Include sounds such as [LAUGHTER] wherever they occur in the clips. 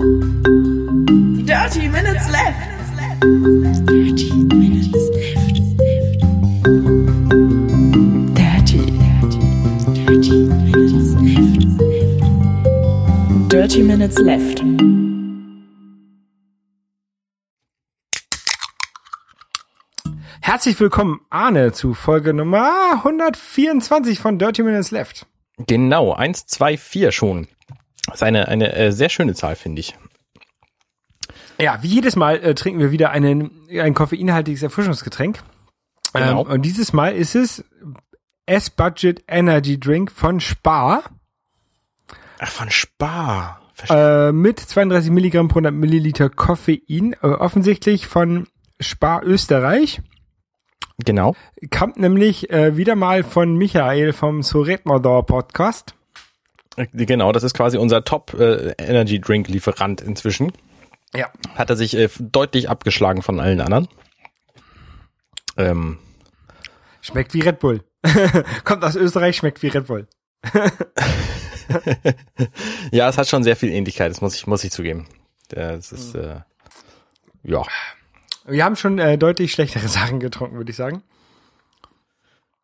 Dirty Minutes Left. Dirty Minutes Left. Dirty, dirty, dirty Minutes Left. Dirty Minutes Left. Herzlich willkommen, Arne, zu Folge Nummer 124 von Dirty Minutes Left. Genau, 1, 2, 4 schon. Das ist eine, eine äh, sehr schöne Zahl, finde ich. Ja, wie jedes Mal äh, trinken wir wieder einen, ein koffeinhaltiges Erfrischungsgetränk. Genau. Ähm, und dieses Mal ist es S-Budget Energy Drink von Spar Ach, von Spar. Äh, mit 32 Milligramm pro 100 Milliliter Koffein, äh, offensichtlich von Spar Österreich. genau. Kommt nämlich äh, wieder mal von Michael vom Soretmodor Podcast. Äh, Genau, das ist quasi unser Top äh, Energy Drink Lieferant inzwischen. Ja. Hat er sich äh, deutlich abgeschlagen von allen anderen. Ähm, Schmeckt wie Red Bull. [LAUGHS] Kommt aus Österreich, schmeckt wie Red Bull. [LAUGHS] ja, es hat schon sehr viel Ähnlichkeit, das muss ich, muss ich zugeben. Das ist, äh, ja. Wir haben schon äh, deutlich schlechtere [LAUGHS] Sachen getrunken, würde ich sagen.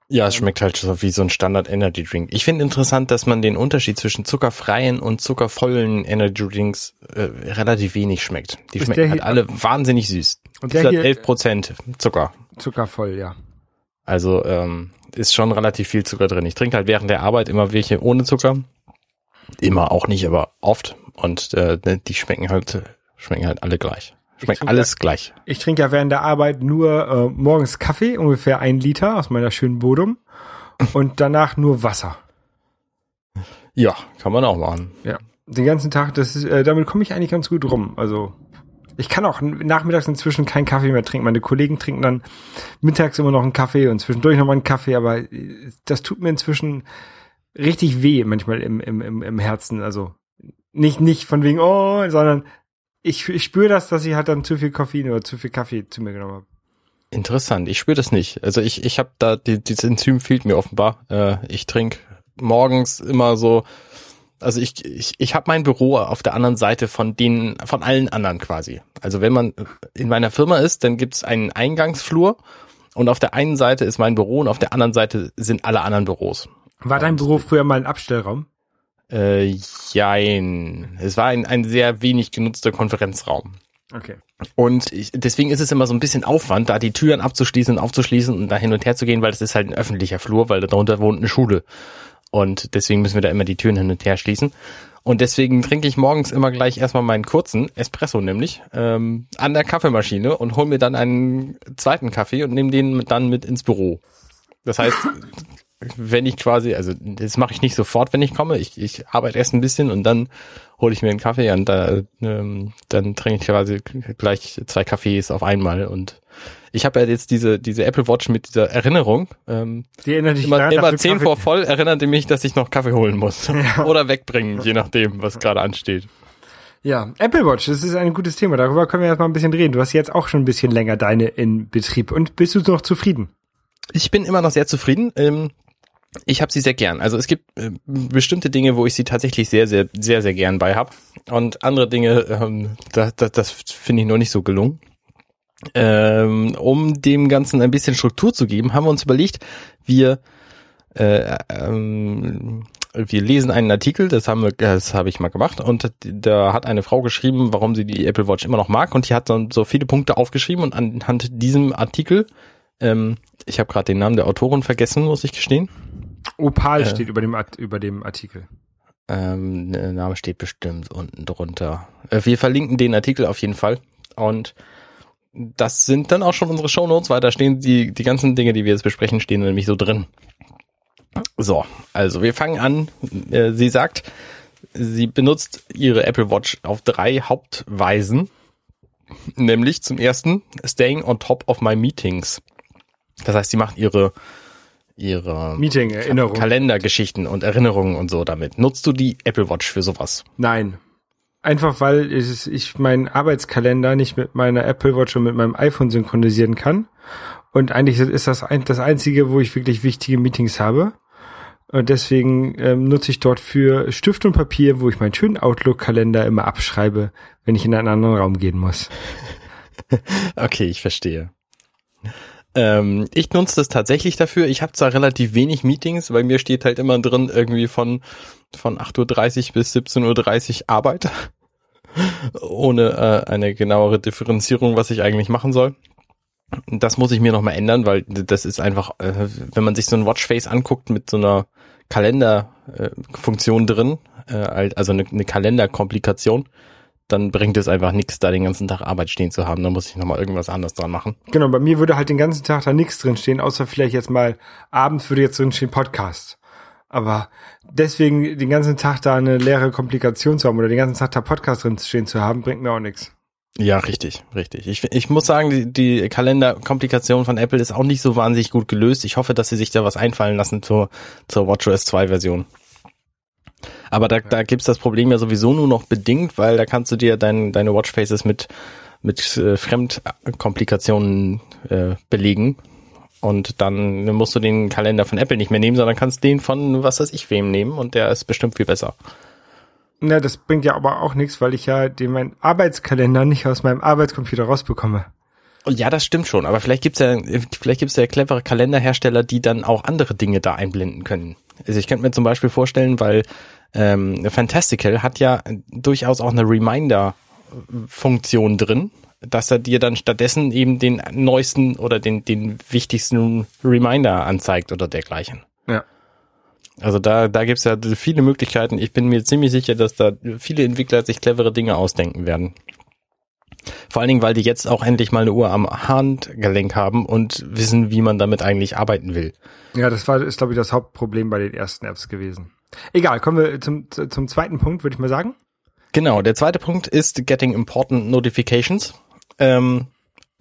Ja, es schmeckt halt so wie so ein Standard Energy Drink. Ich finde interessant, dass man den Unterschied zwischen zuckerfreien und zuckervollen Energy Drinks äh, relativ wenig schmeckt. Die Ist schmecken halt alle wahnsinnig süß. Und der hier- 11 Prozent Zucker. Zuckervoll, ja. Also ähm, ist schon relativ viel Zucker drin. Ich trinke halt während der Arbeit immer welche ohne Zucker. Immer auch nicht, aber oft. Und äh, die schmecken halt, schmecken halt alle gleich. Schmeckt alles gleich. Ich trinke ja während der Arbeit nur äh, morgens Kaffee, ungefähr ein Liter aus meiner schönen Bodum. Und danach nur Wasser. Ja, kann man auch machen. Ja. Den ganzen Tag, das ist, äh, damit komme ich eigentlich ganz gut rum. Also ich kann auch nachmittags inzwischen keinen Kaffee mehr trinken. Meine Kollegen trinken dann mittags immer noch einen Kaffee und zwischendurch noch mal einen Kaffee, aber äh, das tut mir inzwischen richtig weh manchmal im, im, im, im Herzen. Also nicht, nicht von wegen, oh, sondern ich, ich spüre das, dass ich halt dann zu viel Koffein oder zu viel Kaffee zu mir genommen habe. Interessant. Ich spüre das nicht. Also ich, ich habe da, die, dieses Enzym fehlt mir offenbar. Äh, ich trinke morgens immer so, also ich, ich, ich habe mein Büro auf der anderen Seite von den, von allen anderen quasi. Also wenn man in meiner Firma ist, dann gibt's einen Eingangsflur und auf der einen Seite ist mein Büro und auf der anderen Seite sind alle anderen Büros. War dein Büro früher mal ein Abstellraum? Äh, jein. Es war ein, ein sehr wenig genutzter Konferenzraum. Okay. Und ich, deswegen ist es immer so ein bisschen Aufwand, da die Türen abzuschließen und aufzuschließen und da hin und her zu gehen, weil das ist halt ein öffentlicher Flur, weil darunter wohnt eine Schule. Und deswegen müssen wir da immer die Türen hin und her schließen. Und deswegen trinke ich morgens immer gleich erstmal meinen kurzen Espresso nämlich ähm, an der Kaffeemaschine und hol mir dann einen zweiten Kaffee und nehme den dann mit ins Büro. Das heißt, wenn ich quasi, also das mache ich nicht sofort, wenn ich komme. Ich, ich arbeite erst ein bisschen und dann hole ich mir einen Kaffee und da, ähm, dann trinke ich quasi gleich zwei Kaffees auf einmal. Und ich habe ja jetzt diese, diese Apple Watch mit dieser Erinnerung. Ähm, Die erinnert dich immer daran, immer zehn Kaffee- vor voll erinnert die mich, dass ich noch Kaffee holen muss. [LAUGHS] Oder wegbringen, je nachdem, was gerade ansteht. Ja, Apple Watch, das ist ein gutes Thema. Darüber können wir jetzt mal ein bisschen reden. Du hast jetzt auch schon ein bisschen länger deine in Betrieb. Und bist du noch zufrieden? Ich bin immer noch sehr zufrieden. Ähm, ich habe sie sehr gern. Also es gibt äh, bestimmte Dinge, wo ich sie tatsächlich sehr, sehr, sehr, sehr gern bei hab. Und andere Dinge, ähm, da, da, das finde ich noch nicht so gelungen. Ähm, um dem Ganzen ein bisschen Struktur zu geben, haben wir uns überlegt, wir äh, ähm, wir lesen einen Artikel, das haben wir, das habe ich mal gemacht, und da hat eine Frau geschrieben, warum sie die Apple Watch immer noch mag, und die hat dann so viele Punkte aufgeschrieben und anhand diesem Artikel, ähm, ich habe gerade den Namen der Autorin vergessen, muss ich gestehen. Opal Äh. steht über dem, über dem Artikel. Ähm, der Name steht bestimmt unten drunter. Äh, wir verlinken den Artikel auf jeden Fall. Und das sind dann auch schon unsere Shownotes, weil da stehen die, die ganzen Dinge, die wir jetzt besprechen, stehen nämlich so drin. So, also wir fangen an. Äh, Sie sagt, sie benutzt ihre Apple Watch auf drei Hauptweisen. Nämlich zum ersten, staying on top of my meetings. Das heißt, sie macht ihre, ihre Meeting, Erinnerung. Kalendergeschichten und Erinnerungen und so damit. Nutzt du die Apple Watch für sowas? Nein. Einfach weil ich, ich meinen Arbeitskalender nicht mit meiner Apple Watch und mit meinem iPhone synchronisieren kann. Und eigentlich ist das ein, das einzige, wo ich wirklich wichtige Meetings habe. Und deswegen ähm, nutze ich dort für Stift und Papier, wo ich meinen schönen Outlook-Kalender immer abschreibe, wenn ich in einen anderen Raum gehen muss. [LAUGHS] Okay, ich verstehe. Ähm, ich nutze das tatsächlich dafür. Ich habe zwar relativ wenig Meetings, weil mir steht halt immer drin irgendwie von, von 8.30 Uhr bis 17.30 Uhr Arbeit. [LAUGHS] Ohne äh, eine genauere Differenzierung, was ich eigentlich machen soll. Das muss ich mir nochmal ändern, weil das ist einfach, äh, wenn man sich so ein Watchface anguckt mit so einer Kalenderfunktion äh, drin, äh, also eine, eine Kalenderkomplikation, dann bringt es einfach nichts, da den ganzen Tag Arbeit stehen zu haben. Da muss ich nochmal irgendwas anderes dran machen. Genau, bei mir würde halt den ganzen Tag da nichts drin stehen, außer vielleicht jetzt mal abends würde jetzt drin stehen Podcast. Aber deswegen den ganzen Tag da eine leere Komplikation zu haben oder den ganzen Tag da Podcast drin stehen zu haben, bringt mir auch nichts. Ja, richtig, richtig. Ich, ich muss sagen, die, die Kalenderkomplikation von Apple ist auch nicht so wahnsinnig gut gelöst. Ich hoffe, dass sie sich da was einfallen lassen zur, zur WatchOS 2 Version. Aber da, da gibt's das Problem ja sowieso nur noch bedingt, weil da kannst du dir dein, deine Watchfaces mit, mit äh, Fremdkomplikationen äh, belegen. Und dann musst du den Kalender von Apple nicht mehr nehmen, sondern kannst den von was weiß ich wem nehmen und der ist bestimmt viel besser. Na, das bringt ja aber auch nichts, weil ich ja den meinen Arbeitskalender nicht aus meinem Arbeitscomputer rausbekomme. Ja, das stimmt schon, aber vielleicht gibt's ja, vielleicht gibt's ja clevere Kalenderhersteller, die dann auch andere Dinge da einblenden können. Also ich könnte mir zum Beispiel vorstellen, weil ähm, Fantastical hat ja durchaus auch eine Reminder-Funktion drin, dass er dir dann stattdessen eben den neuesten oder den, den wichtigsten Reminder anzeigt oder dergleichen. Ja. Also da, da gibt's ja viele Möglichkeiten. Ich bin mir ziemlich sicher, dass da viele Entwickler sich clevere Dinge ausdenken werden. Vor allen Dingen, weil die jetzt auch endlich mal eine Uhr am Handgelenk haben und wissen, wie man damit eigentlich arbeiten will. Ja, das war, ist glaube ich das Hauptproblem bei den ersten Apps gewesen. Egal, kommen wir zum, zum zweiten Punkt, würde ich mal sagen. Genau, der zweite Punkt ist Getting Important Notifications. Ähm,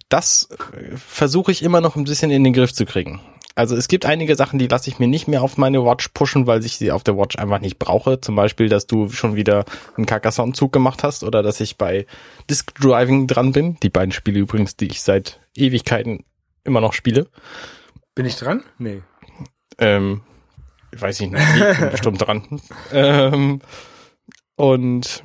das versuche ich immer noch ein bisschen in den Griff zu kriegen. Also es gibt einige Sachen, die lasse ich mir nicht mehr auf meine Watch pushen, weil ich sie auf der Watch einfach nicht brauche. Zum Beispiel, dass du schon wieder einen Carcassonne-Zug gemacht hast oder dass ich bei Disk Driving dran bin. Die beiden Spiele übrigens, die ich seit Ewigkeiten immer noch spiele. Bin ich dran? Nee. Ähm, weiß ich nicht, bestimmt dran. Ähm, und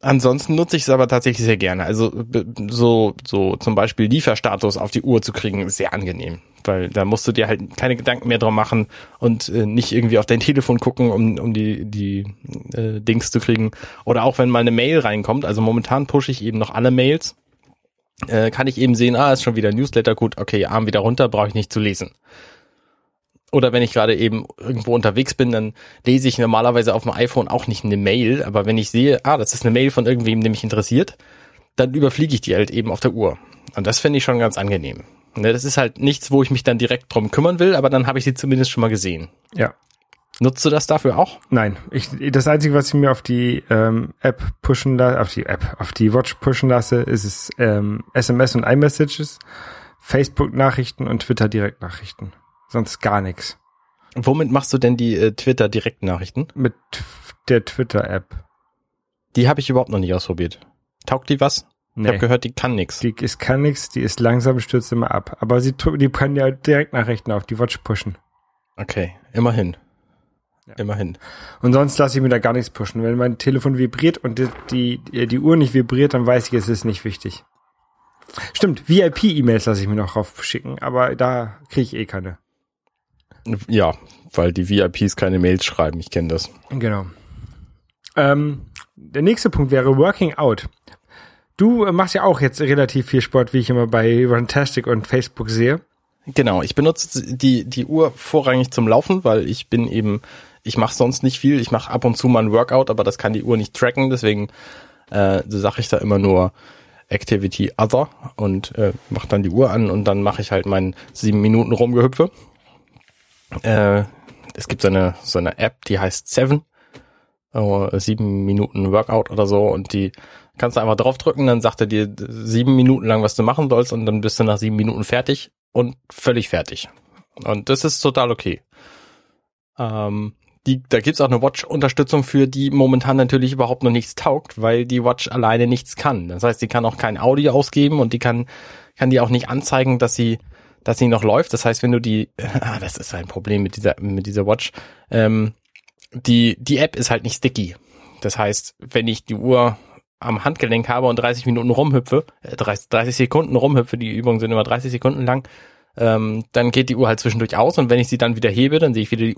ansonsten nutze ich es aber tatsächlich sehr gerne. Also so, so zum Beispiel Lieferstatus auf die Uhr zu kriegen, ist sehr angenehm. Weil da musst du dir halt keine Gedanken mehr drum machen und äh, nicht irgendwie auf dein Telefon gucken, um, um die, die äh, Dings zu kriegen. Oder auch wenn mal eine Mail reinkommt, also momentan pushe ich eben noch alle Mails, äh, kann ich eben sehen, ah, ist schon wieder Newsletter, gut, okay, Arm wieder runter, brauche ich nicht zu lesen oder wenn ich gerade eben irgendwo unterwegs bin, dann lese ich normalerweise auf dem iPhone auch nicht eine Mail, aber wenn ich sehe, ah, das ist eine Mail von irgendwem, der mich interessiert, dann überfliege ich die halt eben auf der Uhr. Und das finde ich schon ganz angenehm. Ne, das ist halt nichts, wo ich mich dann direkt drum kümmern will, aber dann habe ich sie zumindest schon mal gesehen. Ja. Nutzt du das dafür auch? Nein, ich, das einzige, was ich mir auf die ähm, App pushen lasse, auf die App, auf die Watch pushen lasse, ist es ähm, SMS und iMessages, Facebook-Nachrichten und Twitter-Direktnachrichten sonst gar nichts. Womit machst du denn die äh, Twitter-Direktnachrichten? Mit der Twitter-App. Die habe ich überhaupt noch nicht ausprobiert. Taugt die was? Nee. Ich habe gehört, die kann nix. Die ist kann nix, die ist langsam, stürzt immer ab. Aber sie die kann ja Direktnachrichten auf die Watch pushen. Okay, immerhin. Ja. Immerhin. Und sonst lasse ich mir da gar nichts pushen. Wenn mein Telefon vibriert und die, die, die Uhr nicht vibriert, dann weiß ich, es ist nicht wichtig. Stimmt, VIP-E-Mails lasse ich mir noch raufschicken, aber da kriege ich eh keine. Ja, weil die VIPs keine Mails schreiben, ich kenne das. Genau. Ähm, der nächste Punkt wäre Working Out. Du machst ja auch jetzt relativ viel Sport, wie ich immer bei Runtastic und Facebook sehe. Genau, ich benutze die, die Uhr vorrangig zum Laufen, weil ich bin eben, ich mache sonst nicht viel. Ich mache ab und zu mal ein Workout, aber das kann die Uhr nicht tracken, deswegen äh, so sage ich da immer nur Activity Other und äh, mache dann die Uhr an und dann mache ich halt mein sieben Minuten Rumgehüpfe äh, es gibt so eine, so eine App, die heißt Seven. Oh, sieben Minuten Workout oder so und die kannst du einfach draufdrücken, dann sagt er dir sieben Minuten lang, was du machen sollst und dann bist du nach sieben Minuten fertig und völlig fertig. Und das ist total okay. Ähm, die, da gibt's auch eine Watch-Unterstützung für, die momentan natürlich überhaupt noch nichts taugt, weil die Watch alleine nichts kann. Das heißt, sie kann auch kein Audio ausgeben und die kann, kann dir auch nicht anzeigen, dass sie dass sie noch läuft. Das heißt, wenn du die, [LAUGHS] ah, das ist ein Problem mit dieser, mit dieser Watch. Ähm, die, die App ist halt nicht sticky. Das heißt, wenn ich die Uhr am Handgelenk habe und 30 Minuten rumhüpfe, äh, 30, 30 Sekunden rumhüpfe, die Übungen sind immer 30 Sekunden lang, ähm, dann geht die Uhr halt zwischendurch aus und wenn ich sie dann wieder hebe, dann sehe ich wieder die,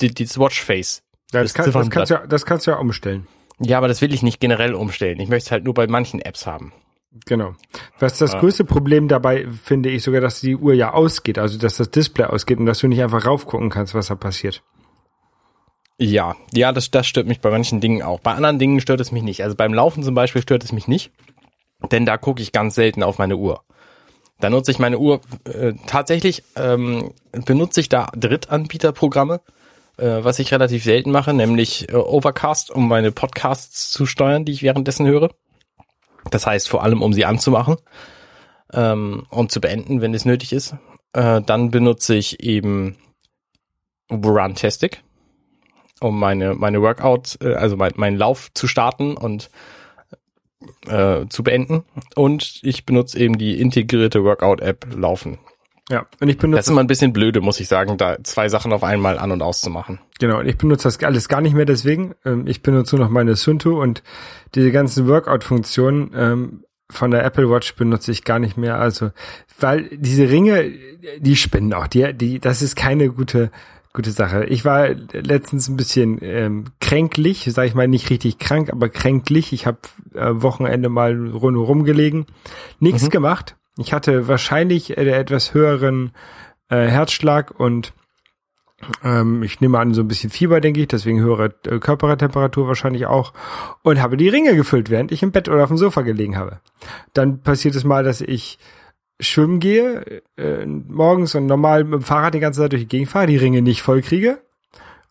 die, die Watchface. Ja, das, kann, das, kannst du, ja- das kannst du ja umstellen. Ja, aber das will ich nicht generell umstellen. Ich möchte es halt nur bei manchen Apps haben. Genau. Was das Ja. größte Problem dabei finde ich sogar, dass die Uhr ja ausgeht, also dass das Display ausgeht und dass du nicht einfach raufgucken kannst, was da passiert. Ja, ja, das, das stört mich bei manchen Dingen auch. Bei anderen Dingen stört es mich nicht. Also beim Laufen zum Beispiel stört es mich nicht, denn da gucke ich ganz selten auf meine Uhr. Da nutze ich meine Uhr äh, tatsächlich ähm, benutze ich da Drittanbieterprogramme, äh, was ich relativ selten mache, nämlich äh, Overcast, um meine Podcasts zu steuern, die ich währenddessen höre. Das heißt vor allem, um sie anzumachen ähm, und zu beenden, wenn es nötig ist. Äh, dann benutze ich eben Runtastic um meine, meine Workout, äh, also mein, meinen Lauf zu starten und äh, zu beenden. Und ich benutze eben die integrierte Workout-App Laufen. Ja, und ich Das benutze ist immer ein bisschen blöde, muss ich sagen, da zwei Sachen auf einmal an- und auszumachen. Genau, und ich benutze das alles gar nicht mehr deswegen. Ähm, ich benutze nur noch meine Sunto und diese ganzen Workout-Funktionen ähm, von der Apple Watch benutze ich gar nicht mehr. Also, weil diese Ringe, die spinnen auch. Die, die, das ist keine gute, gute Sache. Ich war letztens ein bisschen ähm, kränklich, sage ich mal nicht richtig krank, aber kränklich. Ich habe äh, Wochenende mal rund rumgelegen, nichts gemacht. Ich hatte wahrscheinlich äh, etwas höheren äh, Herzschlag und ähm, ich nehme an, so ein bisschen Fieber, denke ich, deswegen höhere äh, Körpertemperatur wahrscheinlich auch. Und habe die Ringe gefüllt, während ich im Bett oder auf dem Sofa gelegen habe. Dann passiert es mal, dass ich schwimmen gehe, äh, morgens und normal mit dem Fahrrad die ganze Zeit durch die Gegend fahre, die Ringe nicht voll kriege.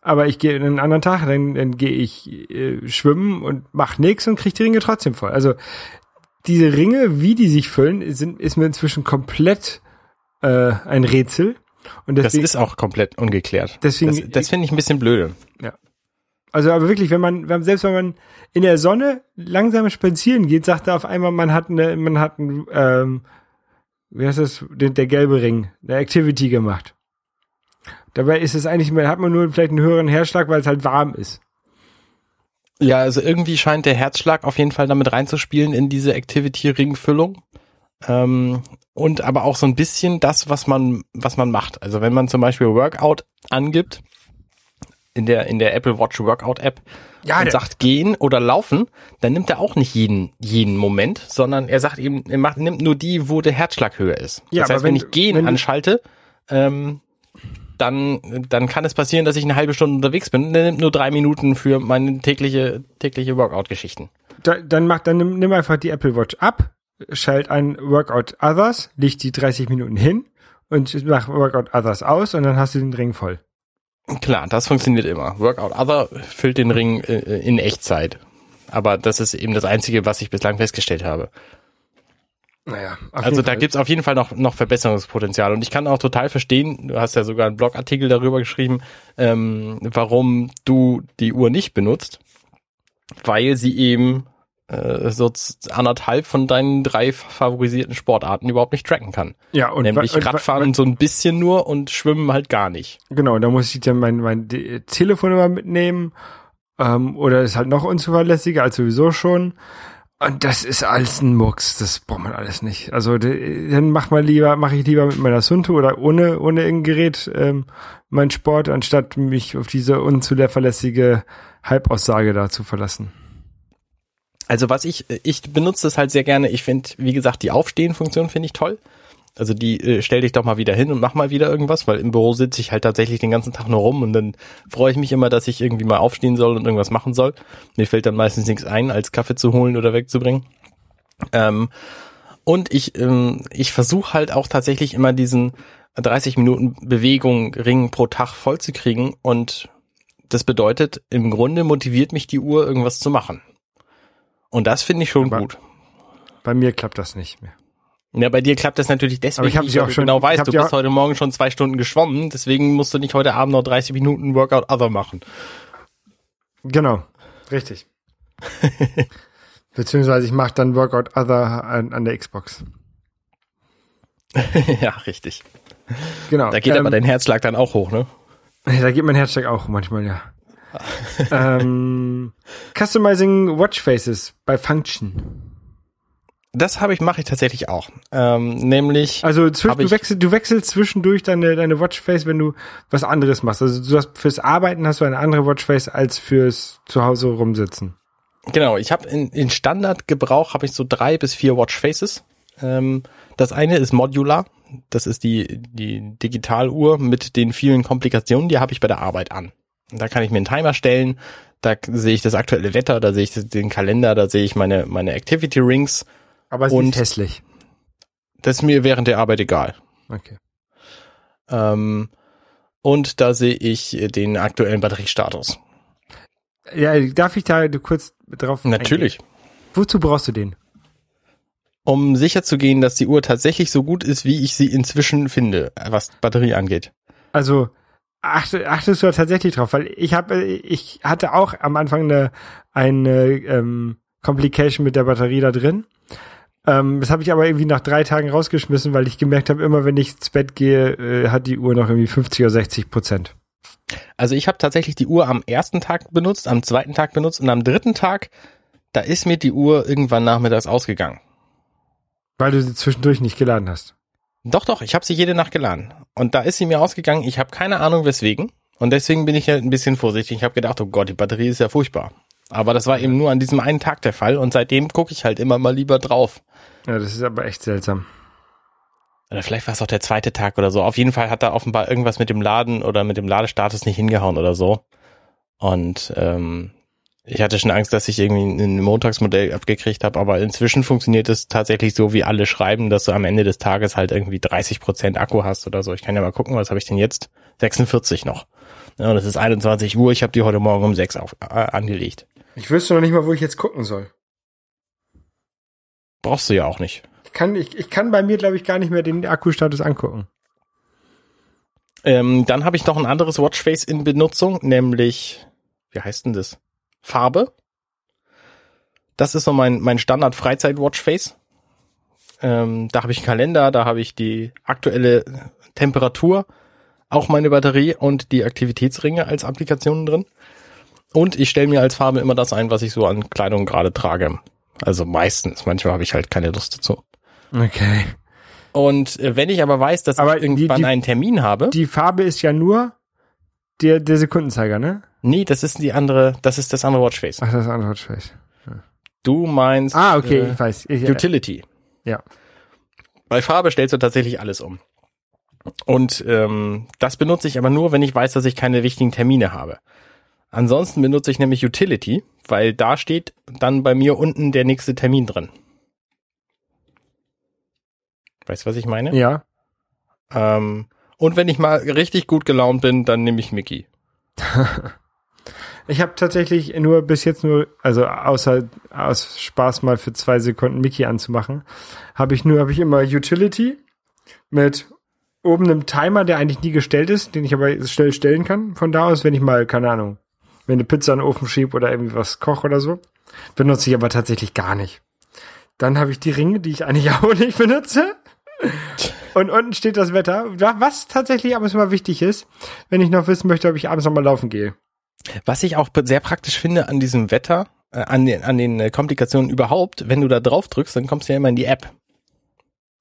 Aber ich gehe einen anderen Tag, dann, dann gehe ich äh, schwimmen und mach nichts und kriege die Ringe trotzdem voll. Also diese Ringe, wie die sich füllen, sind, ist mir inzwischen komplett äh, ein Rätsel. Und Das deswegen, ist auch komplett ungeklärt. Deswegen- das das finde ich ein bisschen blöde. Also aber wirklich, wenn man, selbst wenn man in der Sonne langsam spazieren geht, sagt er auf einmal, man hat eine, man hat ein, ähm, wie heißt das, der, der gelbe Ring, eine Activity gemacht. Dabei ist es eigentlich, hat man nur vielleicht einen höheren Herzschlag, weil es halt warm ist. Ja, also irgendwie scheint der Herzschlag auf jeden Fall damit reinzuspielen in diese Activity-Ring-Füllung. Ähm, und aber auch so ein bisschen das, was man, was man macht. Also wenn man zum Beispiel Workout angibt, in der, in der Apple Watch Workout App, Ja, und sagt gehen oder laufen, dann nimmt er auch nicht jeden, jeden Moment, sondern er sagt eben, er macht, nimmt nur die, wo der Herzschlag höher ist. Ja, das heißt, wenn, wenn ich gehen wenn anschalte, ähm, dann, dann kann es passieren, dass ich eine halbe Stunde unterwegs bin. Der nimmt nur drei Minuten für meine tägliche, tägliche Workout-Geschichten. Da, dann macht, dann nimm, nimm einfach die Apple Watch ab, schalt ein Workout Others, leg die 30 Minuten hin und mach Workout Others aus und dann hast du den Ring voll. Klar, das funktioniert immer. Workout Other füllt den Ring äh, in Echtzeit. Aber das ist eben das Einzige, was ich bislang festgestellt habe. Naja, Also da Fall. gibt's auf jeden Fall noch, noch Verbesserungspotenzial. Und ich kann auch total verstehen, du hast ja sogar einen Blogartikel darüber geschrieben, ähm, warum du die Uhr nicht benutzt, weil sie eben äh, so anderthalb von deinen drei favorisierten Sportarten überhaupt nicht tracken kann. ja, und Nämlich und Radfahren so ein bisschen nur und Schwimmen halt gar nicht. Genau, da muss ich dann mein, mein Telefon immer mitnehmen. Ähm, oder ist halt noch unzuverlässiger als sowieso schon. Und das ist alles ein Mucks, das braucht man alles nicht. Also dann mach mal lieber, mache ich lieber mit meiner Sunto oder ohne, ohne irgendein Gerät ähm, meinen Sport, anstatt mich auf diese unzuverlässige Halbaussage da zu verlassen. Also was ich, ich benutze das halt sehr gerne. Ich finde, wie gesagt, die Aufstehen-Funktion finde ich toll. Also die äh, stell dich doch mal wieder hin und mach mal wieder irgendwas, weil im Büro sitze ich halt tatsächlich den ganzen Tag nur rum und dann freue ich mich immer, dass ich irgendwie mal aufstehen soll und irgendwas machen soll. Mir fällt dann meistens nichts ein, als Kaffee zu holen oder wegzubringen. Ähm, und ich, ähm, ich versuche halt auch tatsächlich immer diesen 30 Minuten Bewegung Ring pro Tag voll zu kriegen und das bedeutet, im Grunde motiviert mich die Uhr, irgendwas zu machen. Und das finde ich schon Aber- gut. Bei mir klappt das nicht mehr. Ja, bei dir klappt das natürlich deswegen Aber ich hab nicht, weil auch du schon- genau weißt, du bist heute Morgen schon zwei Stunden geschwommen, deswegen musst du nicht heute Abend noch 30 Minuten Workout Other machen. Genau, richtig. [LAUGHS] Beziehungsweise ich mache dann Workout Other an, an der Xbox. [LAUGHS] ja, richtig. Genau. Da geht ähm, aber dein Herzschlag dann auch hoch, ne? [LAUGHS] Da geht mein Herzschlag auch manchmal, ja. ähm, Customizing Watch Faces bei Function. Das habe ich, mache ich tatsächlich auch. Ähm, nämlich, Also zwischen, du, wechselst, du wechselst zwischendurch deine, deine Watchface, wenn du was anderes machst. Also du hast fürs Arbeiten hast du eine andere Watchface als fürs Zuhause rumsitzen. genau, ich habe in, in Standardgebrauch habe ich so drei bis vier Watchfaces. Ähm, das eine ist Modular. Das ist die, die Digitaluhr mit den vielen Komplikationen, die habe ich bei der Arbeit an. Da kann ich mir einen Timer stellen, da sehe ich das aktuelle Wetter, da sehe ich den Kalender, da sehe ich meine, meine Activity Rings. Aber es Und- ist hässlich. Das ist mir während der Arbeit egal. Okay. Ähm, und da sehe ich den aktuellen Batteriestatus. Ja, darf ich da kurz drauf Natürlich. eingehen? Wozu brauchst du den? Um sicherzugehen, dass die Uhr tatsächlich so gut ist, wie ich sie inzwischen finde, was Batterie angeht. Also achte, achtest du da tatsächlich drauf? Weil ich habe, ich hatte auch am Anfang eine, eine ähm, Complication mit der Batterie da drin. Ähm, das habe ich aber irgendwie nach drei Tagen rausgeschmissen, weil ich gemerkt habe, immer wenn ich ins Bett gehe, äh, hat die Uhr noch irgendwie 50 oder 60 Prozent. Also ich habe tatsächlich die Uhr am ersten Tag benutzt, am zweiten Tag benutzt und am dritten Tag, da ist mir die Uhr irgendwann nachmittags ausgegangen. Weil du sie zwischendurch nicht geladen hast. Doch, doch, ich habe sie jede Nacht geladen. Und da ist sie mir ausgegangen. Ich habe keine Ahnung weswegen. Und deswegen bin ich halt ein bisschen vorsichtig. Ich habe gedacht, oh Gott, die Batterie ist ja furchtbar. Aber das war eben nur an diesem einen Tag der Fall. Und seitdem gucke ich halt immer mal lieber drauf. Ja, das ist aber echt seltsam. Oder vielleicht war es auch der zweite Tag oder so. Auf jeden Fall hat da offenbar irgendwas mit dem Laden oder mit dem Ladestatus nicht hingehauen oder so. Und ähm, ich hatte schon Angst, dass ich irgendwie ein Montagsmodell abgekriegt habe, aber inzwischen funktioniert es tatsächlich so, wie alle schreiben, dass du am Ende des Tages halt irgendwie 30 Prozent Akku hast oder so. Ich kann ja mal gucken, was habe ich denn jetzt? 46 noch. Ja, und es ist 21 Uhr. Ich habe die heute Morgen um 6 auf, äh, angelegt. Ich wüsste noch nicht mal, wo ich jetzt gucken soll. Brauchst du ja auch nicht. Ich kann, ich, ich kann bei mir, glaube ich, gar nicht mehr den Akkustatus angucken. Ähm, dann habe ich noch ein anderes Watchface in Benutzung, nämlich, wie heißt denn das? Farbe. Das ist so mein, mein Standard-Freizeit-Watchface. Ähm, da habe ich einen Kalender, da habe ich die aktuelle Temperatur, auch meine Batterie und die Aktivitätsringe als Applikationen drin. Und ich stelle mir als Farbe immer das ein, was ich so an Kleidung gerade trage. Also meistens. Manchmal habe ich halt keine Lust dazu. Okay. Und äh, wenn ich aber weiß, dass Aber ich die- irgendwann die- einen Termin habe, Die Farbe ist ja nur der, der Sekundenzeiger, ne? nee, das ist die andere, das ist das andere Watchface. Ach, das ist ein anderer Watchface. Du meinst Ah, okay, äh, ich weiß. Ich, Utility. ja. Bei Farbe stellst du tatsächlich alles um. Und ähm, das benutze ich aber nur, wenn ich weiß, dass ich keine wichtigen Termine habe. Ansonsten benutze ich nämlich Utility, weil da steht dann bei mir unten der nächste Termin drin. Weißt du, was ich meine? Ja. Ähm, und wenn ich mal richtig gut gelaunt bin, dann nehme ich Mickey. [LAUGHS] Ich habe tatsächlich nur bis jetzt nur, also außer aus Spaß mal für zwei Sekunden Mickey anzumachen, habe ich nur, habe ich immer Utility mit oben einem Timer, der eigentlich nie gestellt ist, den ich aber schnell stellen kann. Von da aus, wenn ich mal, keine Ahnung, wenn eine Pizza in den Ofen schieb oder irgendwie was koche oder so. Benutze ich aber tatsächlich gar nicht. Dann habe ich die Ringe, die ich eigentlich [LAUGHS] auch nicht benutze. Und unten steht das Wetter, was tatsächlich aber immer wichtig ist, wenn ich noch wissen möchte, ob ich abends noch mal laufen gehe. Was ich auch sehr praktisch finde an diesem Wetter, äh, an den, an den äh, Komplikationen überhaupt, wenn du da drauf drückst, dann kommst du ja immer in die App.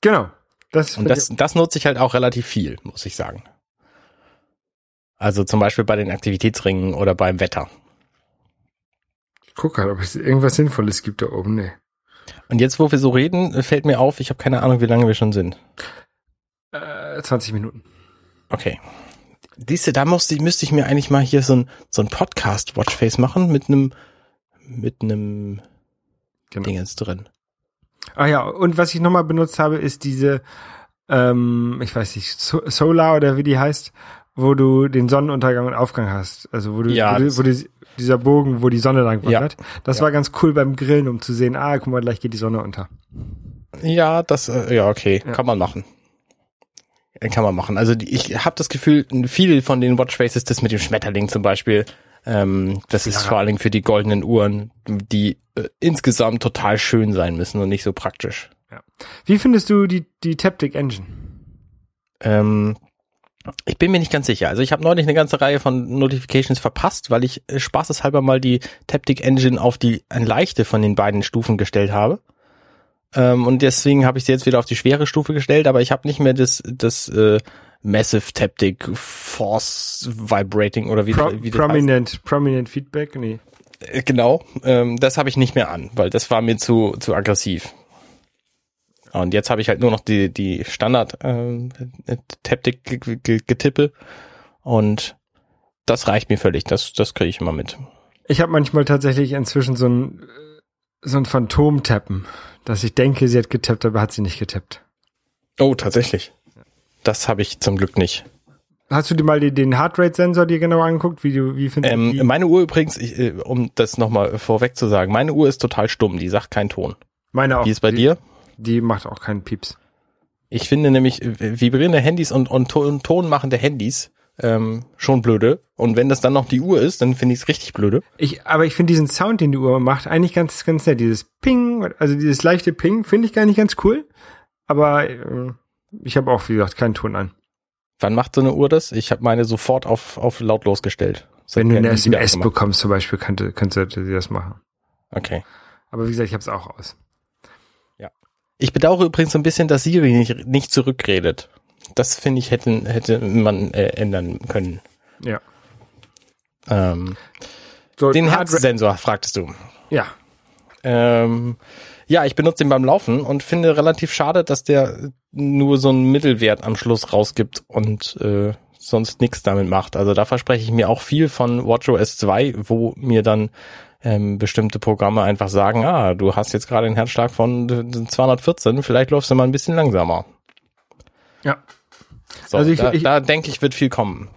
Genau. Das, Und das, das nutze ich halt auch relativ viel, muss ich sagen. Also zum Beispiel bei den Aktivitätsringen oder beim Wetter. ich guck gerade, ob es irgendwas Sinnvolles gibt da oben. Nee. Und jetzt, wo wir so reden, fällt mir auf, ich habe keine Ahnung, wie lange wir schon sind. Äh, 20 Minuten. Okay. Diese, da musste müsste ich mir eigentlich mal hier so ein, so ein Podcast Watchface machen mit einem, mit einem Genau. Dingens drin. Ah ja, und was ich nochmal benutzt habe, ist diese, ähm, ich weiß nicht, so Solar oder wie die heißt, wo du den Sonnenuntergang und Aufgang hast. Also wo du, Ja, wo, du, wo du dieser Bogen, wo die Sonne lang Ja. wandert. Das Ja. war ganz cool beim Grillen, um zu sehen, ah, guck mal, gleich geht die Sonne unter. Ja, das, äh, ja, okay, Ja. kann man machen. Äh, Kann man machen. Also die, ich habe das Gefühl, viele von den Watchfaces, das mit dem Schmetterling zum Beispiel, ähm, das ist Ja. vor allen Dingen für die goldenen Uhren, die äh, insgesamt total schön sein müssen und nicht so praktisch. Wie findest du die, die Taptic Engine? Ähm, ich bin mir nicht ganz sicher. Also ich habe neulich eine ganze Reihe von Notifications verpasst, weil ich äh, spaßeshalber mal die Taptic Engine auf die ein leichte von den beiden Stufen gestellt habe. Ähm, und deswegen habe ich sie jetzt wieder auf die schwere Stufe gestellt, aber ich habe nicht mehr das, das äh, Massive Taptic Force Vibrating oder wie, Pro wie das prominent, prominent Feedback? Nee. heißt. Äh, Genau, ähm, das habe ich nicht mehr an, weil das war mir zu, zu aggressiv. Und jetzt habe ich halt nur noch die, die Standard ähm, Taptic G- G- G- Getippe und das reicht mir völlig, das, das kriege ich immer mit. Ich habe manchmal tatsächlich inzwischen so ein, äh, so ein Phantom-Tappen, dass ich denke, sie hat getappt, aber hat sie nicht getappt. Oh, tatsächlich. Das habe ich zum Glück nicht. Hast du dir mal den Heartrate-Sensor dir genau angeguckt? Wie du, wie findest du Ähm, die? meine Uhr übrigens, ich, äh, um das nochmal vorweg zu sagen, meine Uhr ist total stumm, die sagt keinen Ton. Meine auch. Wie ist bei die, dir? Die macht auch keinen Pieps. Ich finde nämlich äh, vibrierende Handys und, und Ton, tonmachende Handys ähm, schon blöde. Und wenn das dann noch die Uhr ist, dann finde ich es richtig blöde. Ich, aber ich finde diesen Sound, den die Uhr macht, eigentlich ganz, ganz nett. Dieses Ping, also dieses leichte Ping, finde ich gar nicht ganz cool. Aber äh, ich habe auch, wie gesagt, keinen Ton an. Wann macht so eine Uhr das? Ich habe meine sofort auf, auf lautlos gestellt. So, Wenn du eine SMS bekommst zum Beispiel, könnte, könnte sie das machen. Okay. Aber wie gesagt, ich habe es auch aus. Ich bedauere übrigens so ein bisschen, dass Siri nicht, nicht zurückredet. Das finde ich hätten, hätte man äh, ändern können. Ja. Ähm, So, den Herzsensor fragtest du. Ja. Ähm, ja, ich benutze den beim Laufen und finde relativ schade, dass der nur so einen Mittelwert am Schluss rausgibt und äh, sonst nichts damit macht. Also da verspreche ich mir auch viel von WatchOS 2, wo mir dann ähm, bestimmte Programme einfach sagen, ah, du hast jetzt gerade einen Herzschlag von äh, 214, vielleicht läufst du mal ein bisschen langsamer. Ja. So, Also ich- da, ich- da denke ich, wird viel kommen.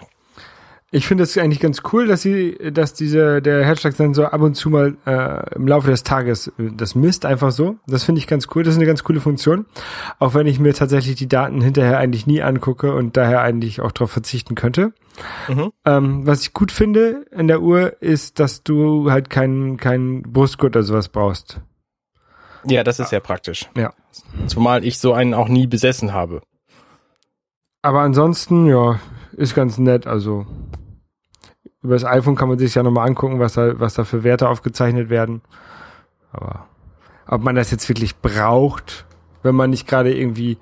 Ich finde es eigentlich ganz cool, dass sie, dass diese, der Herzschlagsensor ab und zu mal äh, im Laufe des Tages äh, das misst, einfach so. Das finde ich ganz cool. Das ist eine ganz coole Funktion. Auch wenn ich mir tatsächlich die Daten hinterher eigentlich nie angucke und daher eigentlich auch darauf verzichten könnte. Mhm. Ähm, was ich gut finde in der Uhr ist, dass du halt keinen keinen Brustgurt oder sowas brauchst. Ja, das ist sehr praktisch. Ja. Zumal ich so einen auch nie besessen habe. Aber ansonsten, ja, ist ganz nett. Also über das iPhone kann man sich ja nochmal angucken, was da, was da für Werte aufgezeichnet werden. Aber ob man das jetzt wirklich braucht, wenn man nicht gerade irgendwie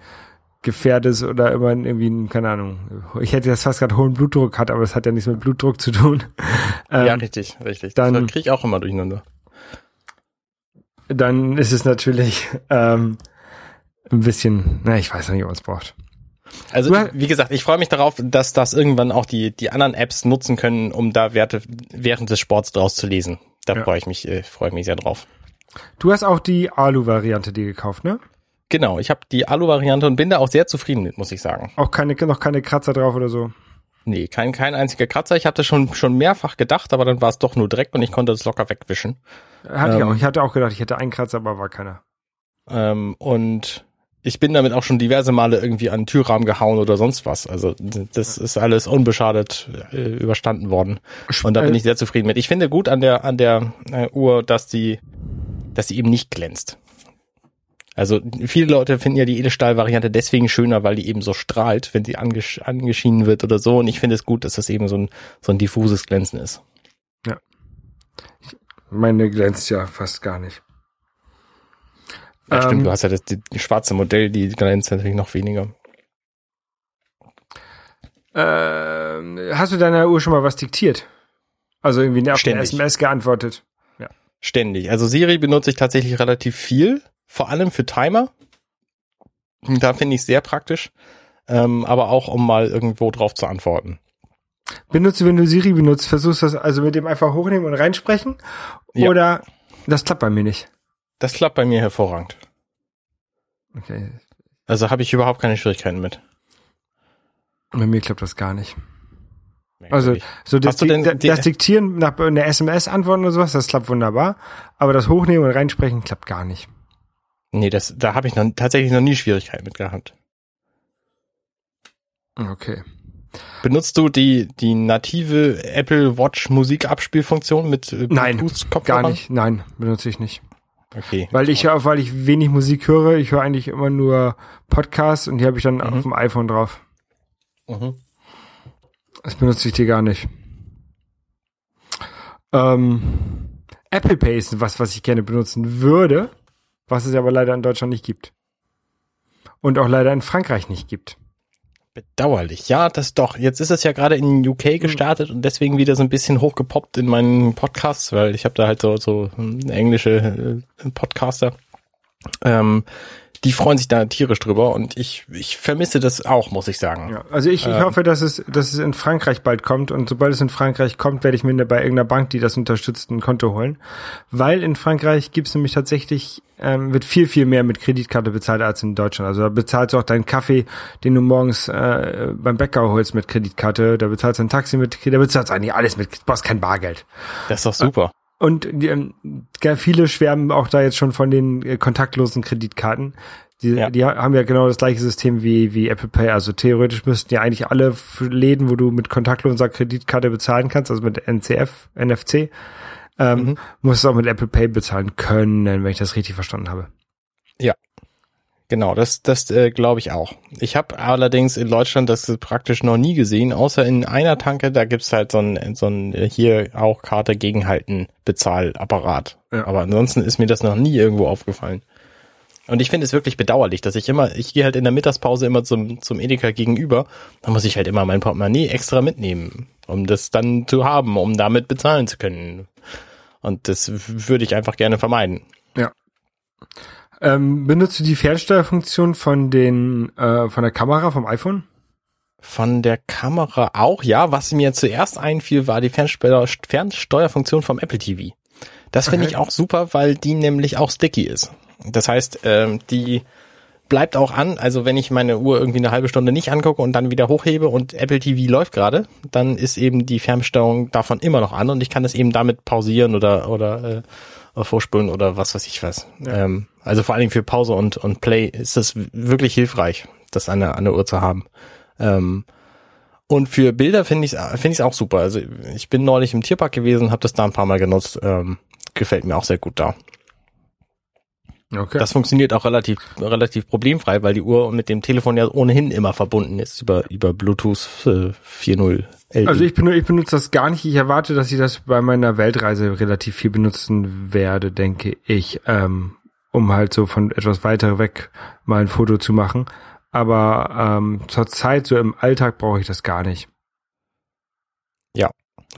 gefährdet ist oder immer irgendwie, keine Ahnung, ich hätte jetzt fast gerade hohen Blutdruck hat, aber das hat ja nichts mit Blutdruck zu tun. [LAUGHS] Ähm, ja, richtig, richtig. dann- das kriege ich auch immer durcheinander. dann ist es natürlich [LAUGHS] ähm, ein bisschen, na, ich weiß noch nicht, ob man es braucht. Also wie gesagt, ich freue mich darauf, dass das irgendwann auch die die anderen Apps nutzen können, um da Werte während des Sports draus zu lesen. Da Ja. freue ich mich, äh, freue ich mich sehr drauf. Du hast auch die Alu-Variante dir gekauft, ne? Genau, ich habe die Alu-Variante und bin da auch sehr zufrieden mit, muss ich sagen. Auch keine, noch keine Kratzer drauf oder so. Nee, kein kein einziger Kratzer. Ich hatte schon schon mehrfach gedacht, aber dann war es doch nur Dreck und ich konnte das locker wegwischen. Hatte ich Ähm. auch. Ich hatte auch gedacht, ich hätte einen Kratzer, aber war keiner. Ähm, und ich bin damit auch schon diverse Male irgendwie an den Türrahmen gehauen oder sonst was. Also das ist alles unbeschadet äh, überstanden worden. Und da bin Äh, ich sehr zufrieden mit. Ich finde gut an der an der äh, Uhr, dass die dass sie eben nicht glänzt. Also viele Leute finden ja die Edelstahl-Variante deswegen schöner, weil die eben so strahlt, wenn sie angesch angeschienen wird oder so. Und ich finde es gut, dass das eben so ein so ein diffuses Glänzen ist. Meine glänzt ja fast gar nicht. Ja, Ähm, stimmt, du hast ja das die schwarze Modell, die glänzt natürlich noch weniger. Ähm, hast du deiner Uhr schon mal was diktiert? Also irgendwie auf eine Ständig. SMS geantwortet. Ständig. Also Siri benutze ich tatsächlich relativ viel, vor allem für Timer. Da finde ich sehr praktisch, ähm, aber auch um mal irgendwo drauf zu antworten. Benutzt, wenn du Siri benutzt, versuchst du das also mit dem einfach hochnehmen und reinsprechen? Ja. Oder das klappt bei mir nicht. Das klappt bei mir hervorragend. Okay. Also habe ich überhaupt keine Schwierigkeiten mit. Bei mir klappt das gar nicht. Also so das, denn das, Diktieren nach einer SMS antworten oder sowas, das klappt wunderbar. Aber das Hochnehmen und reinsprechen klappt gar nicht. nee, das, da habe ich noch, tatsächlich noch nie Schwierigkeiten mit gehabt. Okay. Benutzt du die, die native Apple Watch Musikabspielfunktion mit äh, Nein? Gar nicht. Nein, benutze ich nicht. Okay. Weil ich ja, weil ich wenig Musik höre, ich höre eigentlich immer nur Podcasts und die habe ich dann auf dem iPhone drauf. Mhm. Das benutze ich dir gar nicht. Ähm, Apple Pay ist was, was ich gerne benutzen würde, was es aber leider in Deutschland nicht gibt. Und auch leider in Frankreich nicht gibt. Bedauerlich. Ja, das doch. Jetzt ist es ja gerade in UK gestartet und deswegen wieder so ein bisschen hochgepoppt in meinen Podcasts, weil ich habe da halt so, so hm, englische äh, Podcaster. Ähm, die freuen sich da tierisch drüber und ich, ich vermisse das auch, muss ich sagen. Ja, also ich, ich Ähm. hoffe, dass es, dass es in Frankreich bald kommt und sobald es in Frankreich kommt, werde ich mir bei irgendeiner Bank, die das unterstützt, ein Konto holen. Weil in Frankreich gibt es nämlich tatsächlich, ähm, wird viel, viel mehr mit Kreditkarte bezahlt als in Deutschland. Also da bezahlst du auch deinen Kaffee, den du morgens äh, beim Bäcker holst mit Kreditkarte, da bezahlst du ein Taxi mit Kreditkarte, da bezahlst du eigentlich alles mit, du brauchst kein Bargeld. Das ist doch super. Und ähm, viele schwärmen auch da jetzt schon von den äh, kontaktlosen Kreditkarten. Die, Ja. die ha- haben ja genau das gleiche System wie, wie Apple Pay. Also theoretisch müssten ja eigentlich alle Läden, wo du mit kontaktloser Kreditkarte bezahlen kannst, also mit NCF, NFC, ähm, Mhm. musst du auch mit Apple Pay bezahlen können, wenn ich das richtig verstanden habe. Genau, das, das äh, glaube ich auch. Ich habe allerdings in Deutschland das praktisch noch nie gesehen, außer in einer Tanke, da gibt's halt so ein, so ein äh, hier auch Karte gegenhalten Bezahlapparat. Ja. Aber ansonsten ist mir das noch nie irgendwo aufgefallen. Und ich finde es wirklich bedauerlich, dass ich immer, ich gehe halt in der Mittagspause immer zum, zum Edeka gegenüber, da muss ich halt immer mein Portemonnaie extra mitnehmen, um das dann zu haben, um damit bezahlen zu können. Und das würde ich einfach gerne vermeiden. Ähm, benutzt du die Fernsteuerfunktion von den, äh, von der Kamera vom iPhone? Von der Kamera auch, ja. Was mir zuerst einfiel, war die Fernsteuer, Fernsteuerfunktion vom Apple TV. Das finde Okay. ich auch super, weil die nämlich auch sticky ist. Das heißt, ähm, die bleibt auch an. Also wenn ich meine Uhr irgendwie eine halbe Stunde nicht angucke und dann wieder hochhebe und Apple TV läuft gerade, dann ist eben die Fernsteuerung davon immer noch an und ich kann es eben damit pausieren oder oder äh, vorspulen oder was weiß ich was. Ja. Ähm, also vor allen Dingen für Pause und und Play ist das wirklich hilfreich, das an der, an der Uhr zu haben. Ähm, und für Bilder finde ich es finde ich auch super. Also ich bin neulich im Tierpark gewesen, habe das da ein paar Mal genutzt. Ähm, gefällt mir auch sehr gut da. Okay. Das funktioniert auch relativ relativ problemfrei, weil die Uhr mit dem Telefon ja ohnehin immer verbunden ist über über Bluetooth äh, 4.0 LE. Also ich, benutze, ich benutze das gar nicht. Ich erwarte, dass ich das bei meiner Weltreise relativ viel benutzen werde, denke ich, ähm, um halt so von etwas weiter weg mal ein Foto zu machen. Aber ähm, zur Zeit, so im Alltag, brauche ich das gar nicht.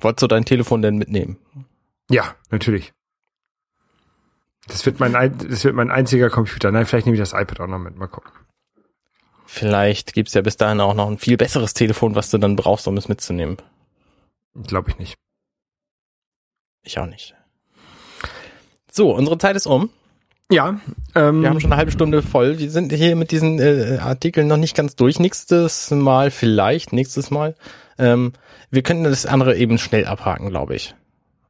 Wolltest du dein Telefon denn mitnehmen? Ja, natürlich. Das wird mein, ein- das wird mein einziger Computer. Nein, vielleicht nehme ich das iPad auch noch mit. Mal gucken. Vielleicht gibt's ja bis dahin auch noch ein viel besseres Telefon, was du dann brauchst, um es mitzunehmen. Glaube ich nicht. Ich auch nicht. So, unsere Zeit ist um. Ja, ähm, Wir haben schon eine halbe Stunde voll. Wir sind hier mit diesen äh, Artikeln noch nicht ganz durch. Nächstes Mal vielleicht, nächstes Mal. Ähm, wir können das andere eben schnell abhaken, glaube ich.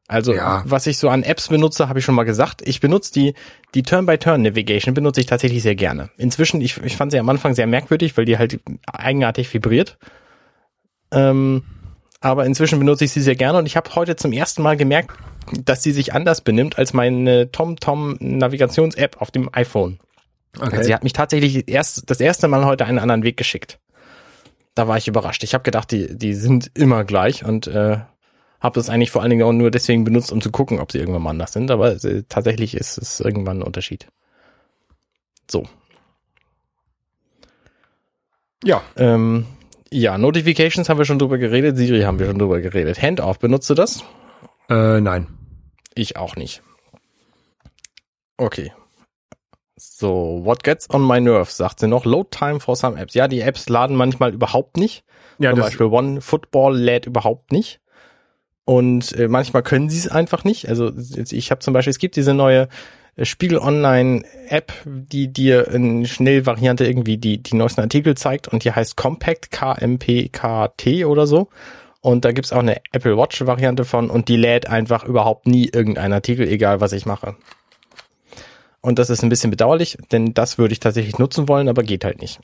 Also, Ja. was ich so an Apps benutze, habe ich schon mal gesagt. Ich benutze die, die Turn-by-Turn-Navigation benutze ich tatsächlich sehr gerne. Inzwischen, ich, ich fand sie am Anfang sehr merkwürdig, weil die halt eigenartig vibriert. Ähm, aber inzwischen benutze ich sie sehr gerne und ich habe heute zum ersten Mal gemerkt, dass sie sich anders benimmt als meine TomTom Navigations-App auf dem iPhone. okay. Also sie hat mich tatsächlich erst das erste Mal heute einen anderen Weg geschickt. Da war ich überrascht. Ich habe gedacht, die, die sind immer gleich und äh, habe das eigentlich vor allen Dingen auch nur deswegen benutzt, um zu gucken, ob sie irgendwann mal anders sind. Aber äh, tatsächlich ist es irgendwann ein Unterschied. So. ja, Ähm, ja, Notifications haben wir schon drüber geredet, Siri haben wir schon drüber geredet. Handoff, benutzt du das? äh, nein. Ich auch nicht. Okay. So, what gets on my nerves, sagt sie noch. Load time for some apps. Ja, die Apps laden manchmal überhaupt nicht. Ja, Zum Beispiel One Football lädt überhaupt nicht. Und äh, manchmal können sie es einfach nicht. Also ich habe zum Beispiel, es gibt diese neue äh, Spiegel Online App, die dir in Schnellvariante irgendwie die, die neuesten Artikel zeigt und die heißt Compact, K-M-P-K-T oder so. Und da gibt's auch eine Apple Watch Variante von und die lädt einfach überhaupt nie irgendeinen Artikel, egal was ich mache. Und das ist ein bisschen bedauerlich, denn das würde ich tatsächlich nutzen wollen, aber geht halt nicht.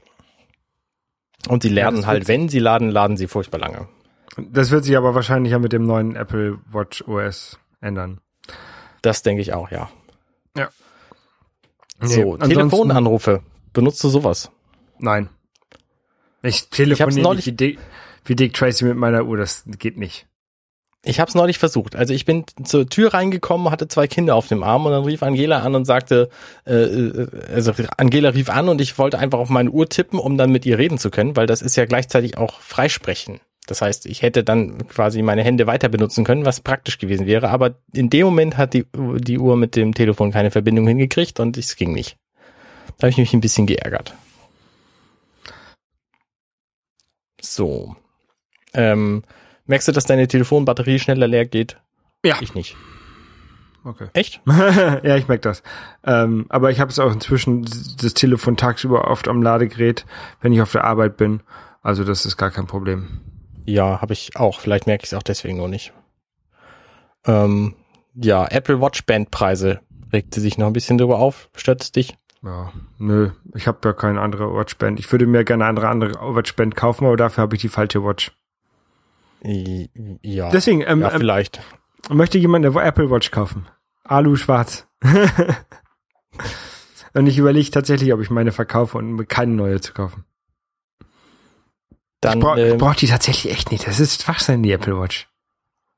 Und sie Ja, lernen das halt, wenn sie laden, laden sie furchtbar lange. Das wird sich aber wahrscheinlich ja mit dem neuen Apple Watch OS ändern. Das denke ich auch, ja. Nee, So, Telefonanrufe. Benutzt du sowas? Nein. Ich telefoniere neulich- nicht wie Dick, wie Dick Tracy mit meiner Uhr, das geht nicht. Ich habe es neulich versucht. Also ich bin zur Tür reingekommen, hatte zwei Kinder auf dem Arm und dann rief Angela an und sagte, äh, äh, also Angela rief an und ich wollte einfach auf meine Uhr tippen, um dann mit ihr reden zu können, weil das ist ja gleichzeitig auch Freisprechen. Das heißt, ich hätte dann quasi meine Hände weiter benutzen können, was praktisch gewesen wäre. Aber in dem Moment hat die, die Uhr mit dem Telefon keine Verbindung hingekriegt und es ging nicht. Da habe ich mich ein bisschen geärgert. So. Ähm, merkst du, dass deine Telefonbatterie schneller leer geht? Ja. Ich nicht. Okay. Echt? [LAUGHS] ja, ich merk das. Ähm, aber ich habe es auch inzwischen das Telefon tagsüber oft am Ladegerät, wenn ich auf der Arbeit bin. Also das ist gar kein Problem. Ja, habe ich auch. Vielleicht merke ich es auch deswegen nur nicht. Ähm, ja, Apple Watch Bandpreise regte sich noch ein bisschen drüber auf. Stört es dich? Ja, nö, ich habe ja keine andere Watchband. Ich würde mir gerne eine andere, andere Watchband kaufen, aber dafür habe ich die falsche Watch. Ja, Deswegen ähm, ja ähm, vielleicht. möchte jemand eine Apple Watch kaufen. Alu schwarz. [LAUGHS] Und ich überlege tatsächlich, ob ich meine verkaufe und mir keine neue zu kaufen. Dann ich brauche ähm, brauch die tatsächlich echt nicht. Das ist Schwachsinn, die Apple Watch.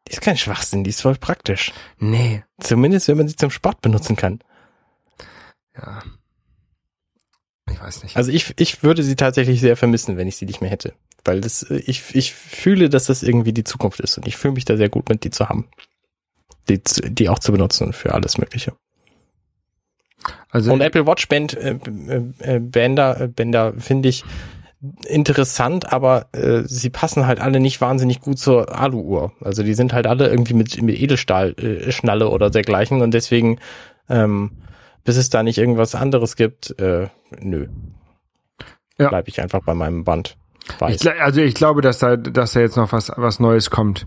die ist kein Schwachsinn, die ist voll praktisch. Nee. Zumindest, wenn man sie zum Sport benutzen kann. Ja. Ich weiß nicht. Also ich, ich würde sie tatsächlich sehr vermissen, wenn ich sie nicht mehr hätte. Weil das, äh, ich, ich fühle, dass das irgendwie die Zukunft ist und ich fühle mich da sehr gut mit, die zu haben. Die, die auch zu benutzen für alles Mögliche. Also, Und Apple Watch Band, äh, äh, Bänder, äh, Bänder finde ich interessant, aber äh, sie passen halt alle nicht wahnsinnig gut zur Alu-Uhr. Also die sind halt alle irgendwie mit, mit Edelstahl-Schnalle äh, oder dergleichen und deswegen, ähm, bis es da nicht irgendwas anderes gibt, äh, nö. Ja. Bleib ich einfach bei meinem Band. ich, also ich glaube, dass da, dass da jetzt noch was, was Neues kommt.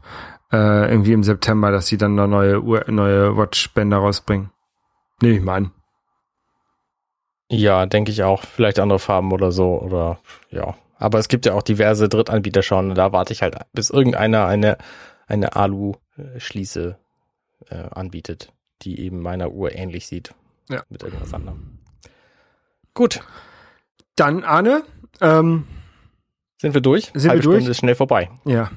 Äh, irgendwie im September, dass sie dann eine neue Uhr, neue Watchbänder rausbringen. Nehme ich mal an. Ja, denke ich auch. Vielleicht andere Farben oder so oder ja. Aber es gibt ja auch diverse Drittanbieter schon. und Da warte ich halt, bis irgendeiner eine eine Alu-Schließe äh, anbietet, die eben meiner Uhr ähnlich sieht. Ja. Mit irgendwas anderem. Gut, Dann, Arne, ähm, sind wir durch? Sind wir Halbe durch? Stunde ist schnell vorbei. ja,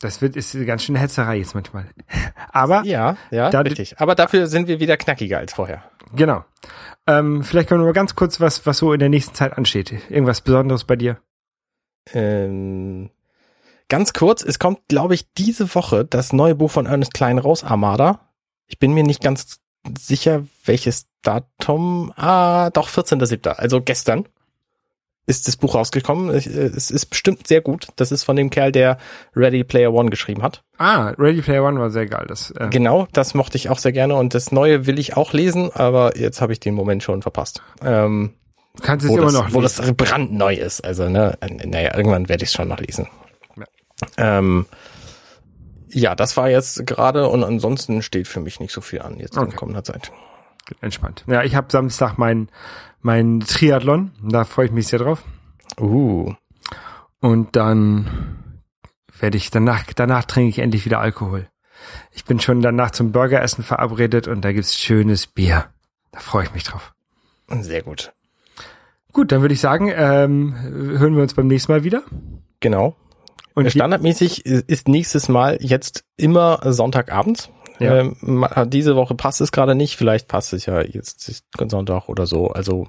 das wird, ist eine ganz schöne Hetzerei jetzt manchmal. [LAUGHS] Aber, Ja, ja, richtig. Aber dafür sind wir wieder knackiger als vorher. Genau. Ähm, vielleicht können wir mal ganz kurz was, was so in der nächsten Zeit ansteht. Irgendwas Besonderes bei dir? Ähm, ganz kurz, es kommt, glaube ich, diese Woche das neue Buch von Ernest Klein raus, Armada. Ich bin mir nicht ganz sicher, welches Datum. Ah, doch, 14.07., also gestern ist das Buch rausgekommen. Es es ist bestimmt sehr gut. Das ist von dem Kerl, der Ready Player One geschrieben hat. Ah, Ready Player One war sehr geil. Das, äh, Genau, das mochte ich auch sehr gerne und das neue will ich auch lesen, aber jetzt habe ich den Moment schon verpasst. Ähm, du kannst es wo, immer das, noch wo lesen. das brandneu ist. Also, ne, naja, irgendwann werde ich es schon noch lesen. Ja. Ähm, ja, das war jetzt gerade und ansonsten steht für mich nicht so viel an jetzt in Okay. kommender Zeit. Entspannt. Ja, ich habe Samstag mein, mein Triathlon. Da freue ich mich sehr drauf. Uh, Und dann werde ich danach, danach trinke ich endlich wieder Alkohol. Ich bin schon danach zum Burgeressen verabredet und da gibt's schönes Bier. Da freue ich mich drauf. sehr gut. Gut, dann würde ich sagen, ähm, hören wir uns beim nächsten Mal wieder. Genau. Und Standardmäßig ist nächstes Mal jetzt immer Sonntagabends. Ja. Ähm, diese Woche passt es gerade nicht. Vielleicht passt es ja jetzt Sonntag oder so. Also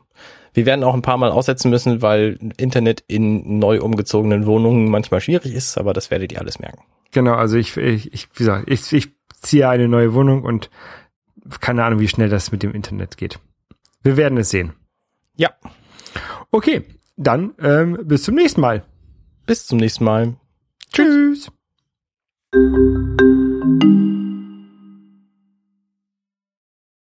wir werden auch ein paar Mal aussetzen müssen, weil Internet in neu umgezogenen Wohnungen manchmal schwierig ist, aber das werdet ihr alles merken. genau, also ich, ich, ich wie gesagt, ich, ich ziehe eine neue Wohnung und keine Ahnung, wie schnell das mit dem Internet geht. Wir werden es sehen. Ja, Okay, dann ähm, bis zum nächsten Mal. bis zum nächsten Mal. Tschüss.